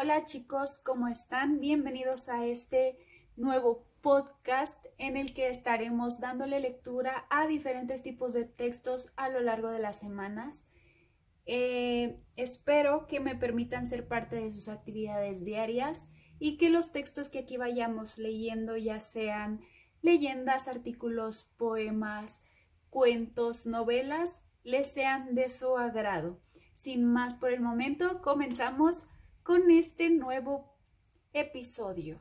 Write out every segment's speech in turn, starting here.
Hola chicos, ¿cómo están? Bienvenidos a este nuevo podcast en el que estaremos dándole lectura a diferentes tipos de textos a lo largo de las semanas. Eh, espero que me permitan ser parte de sus actividades diarias y que los textos que aquí vayamos leyendo, ya sean leyendas, artículos, poemas, cuentos, novelas, les sean de su agrado. Sin más por el momento, comenzamos con este nuevo episodio.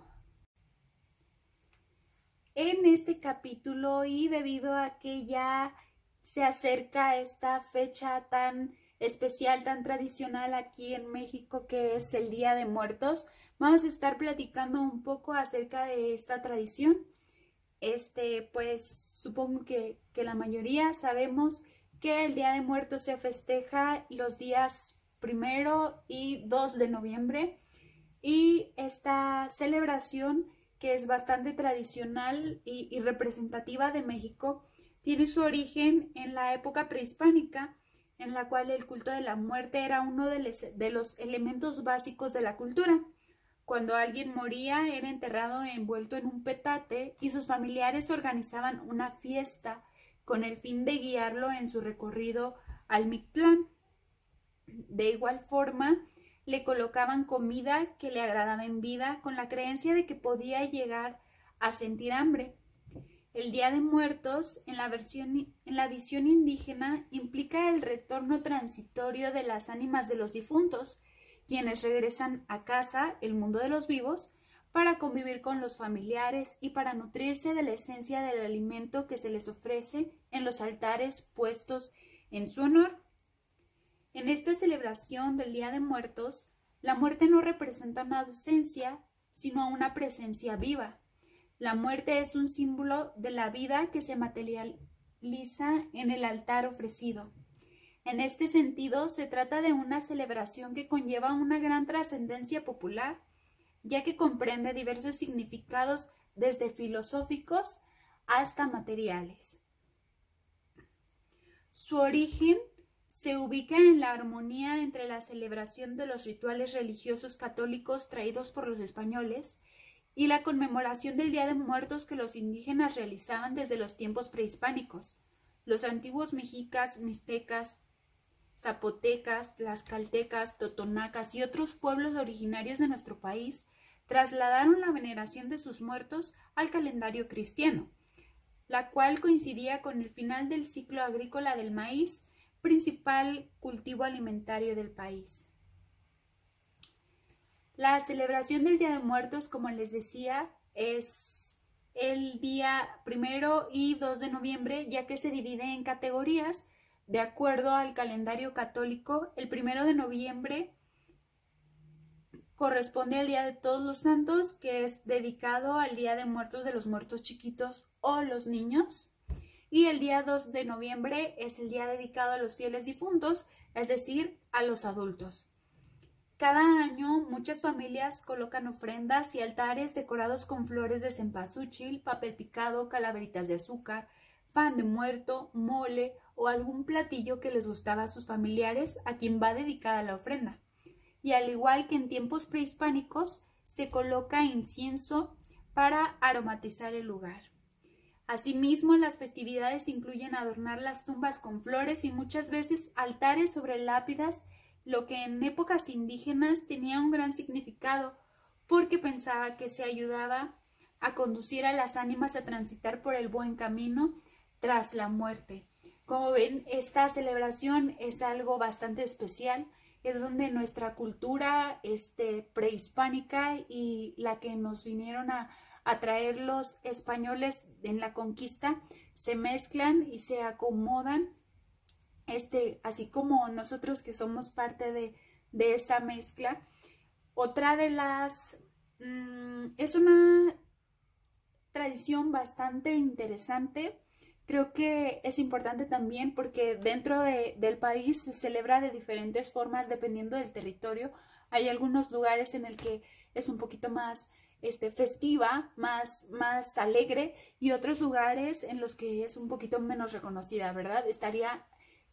En este capítulo y debido a que ya se acerca esta fecha tan especial, tan tradicional aquí en México que es el Día de Muertos, vamos a estar platicando un poco acerca de esta tradición. Este, pues supongo que, que la mayoría sabemos que el Día de Muertos se festeja los días primero y 2 de noviembre y esta celebración que es bastante tradicional y, representativa de México tiene su origen en la época prehispánica en la cual el culto de la muerte era uno de los elementos básicos de la cultura. Cuando alguien moría era enterrado envuelto en un petate y sus familiares organizaban una fiesta con el fin de guiarlo en su recorrido al Mictlán. De igual forma, le colocaban comida que le agradaba en vida con la creencia de que podía llegar a sentir hambre. El Día de Muertos, en la, versión, en la visión indígena, implica el retorno transitorio de las ánimas de los difuntos, quienes regresan a casa, el mundo de los vivos, para convivir con los familiares y para nutrirse de la esencia del alimento que se les ofrece en los altares puestos en su honor. En esta celebración del Día de Muertos, la muerte no representa una ausencia, sino una presencia viva. La muerte es un símbolo de la vida que se materializa en el altar ofrecido. En este sentido, se trata de una celebración que conlleva una gran trascendencia popular ya que comprende diversos significados desde filosóficos hasta materiales. Su origen se ubica en la armonía entre la celebración de los rituales religiosos católicos traídos por los españoles y la conmemoración del Día de Muertos que los indígenas realizaban desde los tiempos prehispánicos. Los antiguos mexicas, mixtecas, zapotecas, tlaxcaltecas, totonacas y otros pueblos originarios de nuestro país trasladaron la veneración de sus muertos al calendario cristiano, la cual coincidía con el final del ciclo agrícola del maíz, principal cultivo alimentario del país. La celebración del Día de Muertos, como les decía, es el día primero y 2 de noviembre, ya que se divide en categorías de acuerdo al calendario católico. El primero de noviembre corresponde al Día de Todos los Santos, que es dedicado al Día de Muertos de los Muertos Chiquitos o los niños. Y el día 2 de noviembre es el día dedicado a los fieles difuntos, es decir, a los adultos. Cada año muchas familias colocan ofrendas y altares decorados con flores de cempasúchil, papel picado, calaveritas de azúcar, pan de muerto, mole o algún platillo que les gustaba a sus familiares a quien va dedicada la ofrenda y al igual que en tiempos prehispánicos, se coloca incienso para aromatizar el lugar. Asimismo, las festividades incluyen adornar las tumbas con flores y muchas veces altares sobre lápidas, lo que en épocas indígenas tenía un gran significado, porque pensaba que se ayudaba a conducir a las ánimas a transitar por el buen camino tras la muerte. Como ven, esta celebración es algo bastante especial, es donde nuestra cultura este, prehispánica y la que nos vinieron a, traer los españoles en la conquista se mezclan y se acomodan, este, así como nosotros que somos parte de, esa mezcla. Otra de las... Mm, es una tradición bastante interesante Creo que es importante también porque dentro del país se celebra de diferentes formas dependiendo del territorio. Hay algunos lugares en el que es un poquito más este, festiva, más, más alegre y otros lugares en los que es un poquito menos reconocida, ¿verdad? Estaría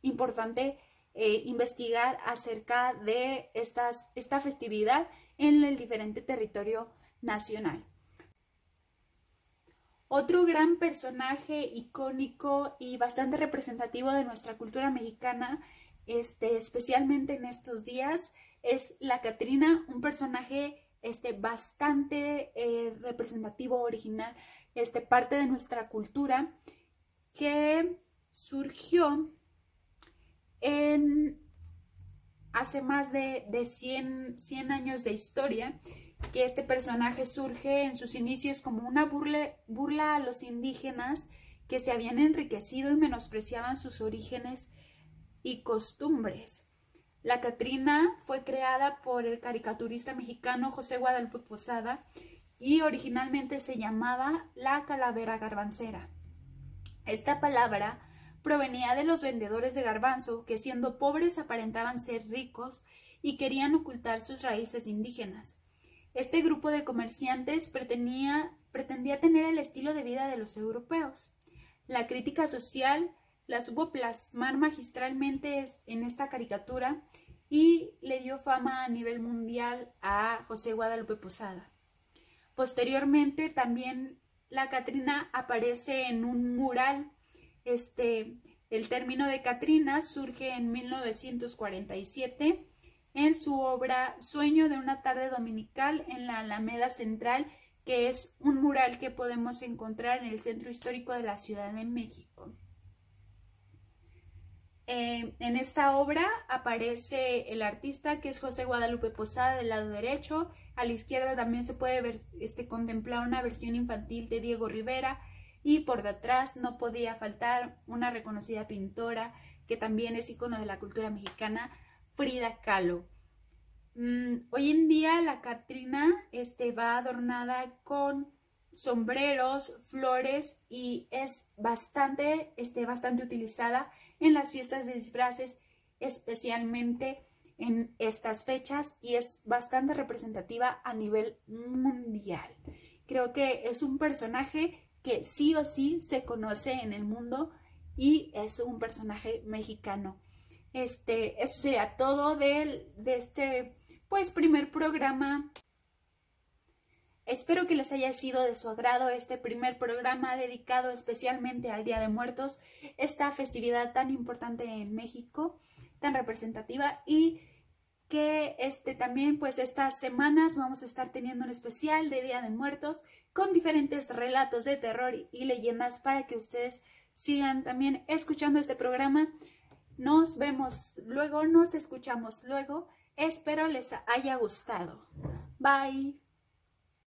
importante eh, investigar acerca de esta festividad en el diferente territorio nacional. Otro gran personaje icónico y bastante representativo de nuestra cultura mexicana, este, especialmente en estos días, es la Catrina, un personaje este, bastante eh, representativo, original, este, parte de nuestra cultura, que surgió en hace más de, de 100, 100 años de historia que este personaje surge en sus inicios como una burla, a los indígenas que se habían enriquecido y menospreciaban sus orígenes y costumbres. La Catrina fue creada por el caricaturista mexicano José Guadalupe Posada y originalmente se llamaba la calavera garbancera. Esta palabra provenía de los vendedores de garbanzo que siendo pobres aparentaban ser ricos y querían ocultar sus raíces indígenas. Este grupo de comerciantes pretendía, pretendía tener el estilo de vida de los europeos. La crítica social la supo plasmar magistralmente en esta caricatura y le dio fama a nivel mundial a José Guadalupe Posada. Posteriormente también la Catrina aparece en un mural. Este, el término de Catrina surge en 1947 en su obra Sueño de una tarde dominical en la Alameda Central, que es un mural que podemos encontrar en el centro histórico de la Ciudad de México. Eh, en esta obra aparece el artista que es José Guadalupe Posada del lado derecho. A la izquierda también se puede ver, este, contemplar una versión infantil de Diego Rivera y por detrás no podía faltar una reconocida pintora que también es icono de la cultura mexicana, Frida Kahlo. Mm, hoy en día la Catrina este, va adornada con sombreros, flores y es bastante, este, bastante utilizada en las fiestas de disfraces, especialmente en estas fechas y es bastante representativa a nivel mundial. Creo que es un personaje que sí o sí se conoce en el mundo y es un personaje mexicano. Este, esto sería todo de, de este pues primer programa Espero que les haya sido de su agrado este primer programa dedicado especialmente al Día de Muertos, esta festividad tan importante en México, tan representativa y que este también pues estas semanas vamos a estar teniendo un especial de Día de Muertos con diferentes relatos de terror y leyendas para que ustedes sigan también escuchando este programa. Nos vemos luego, nos escuchamos luego. Espero les haya gustado. Bye.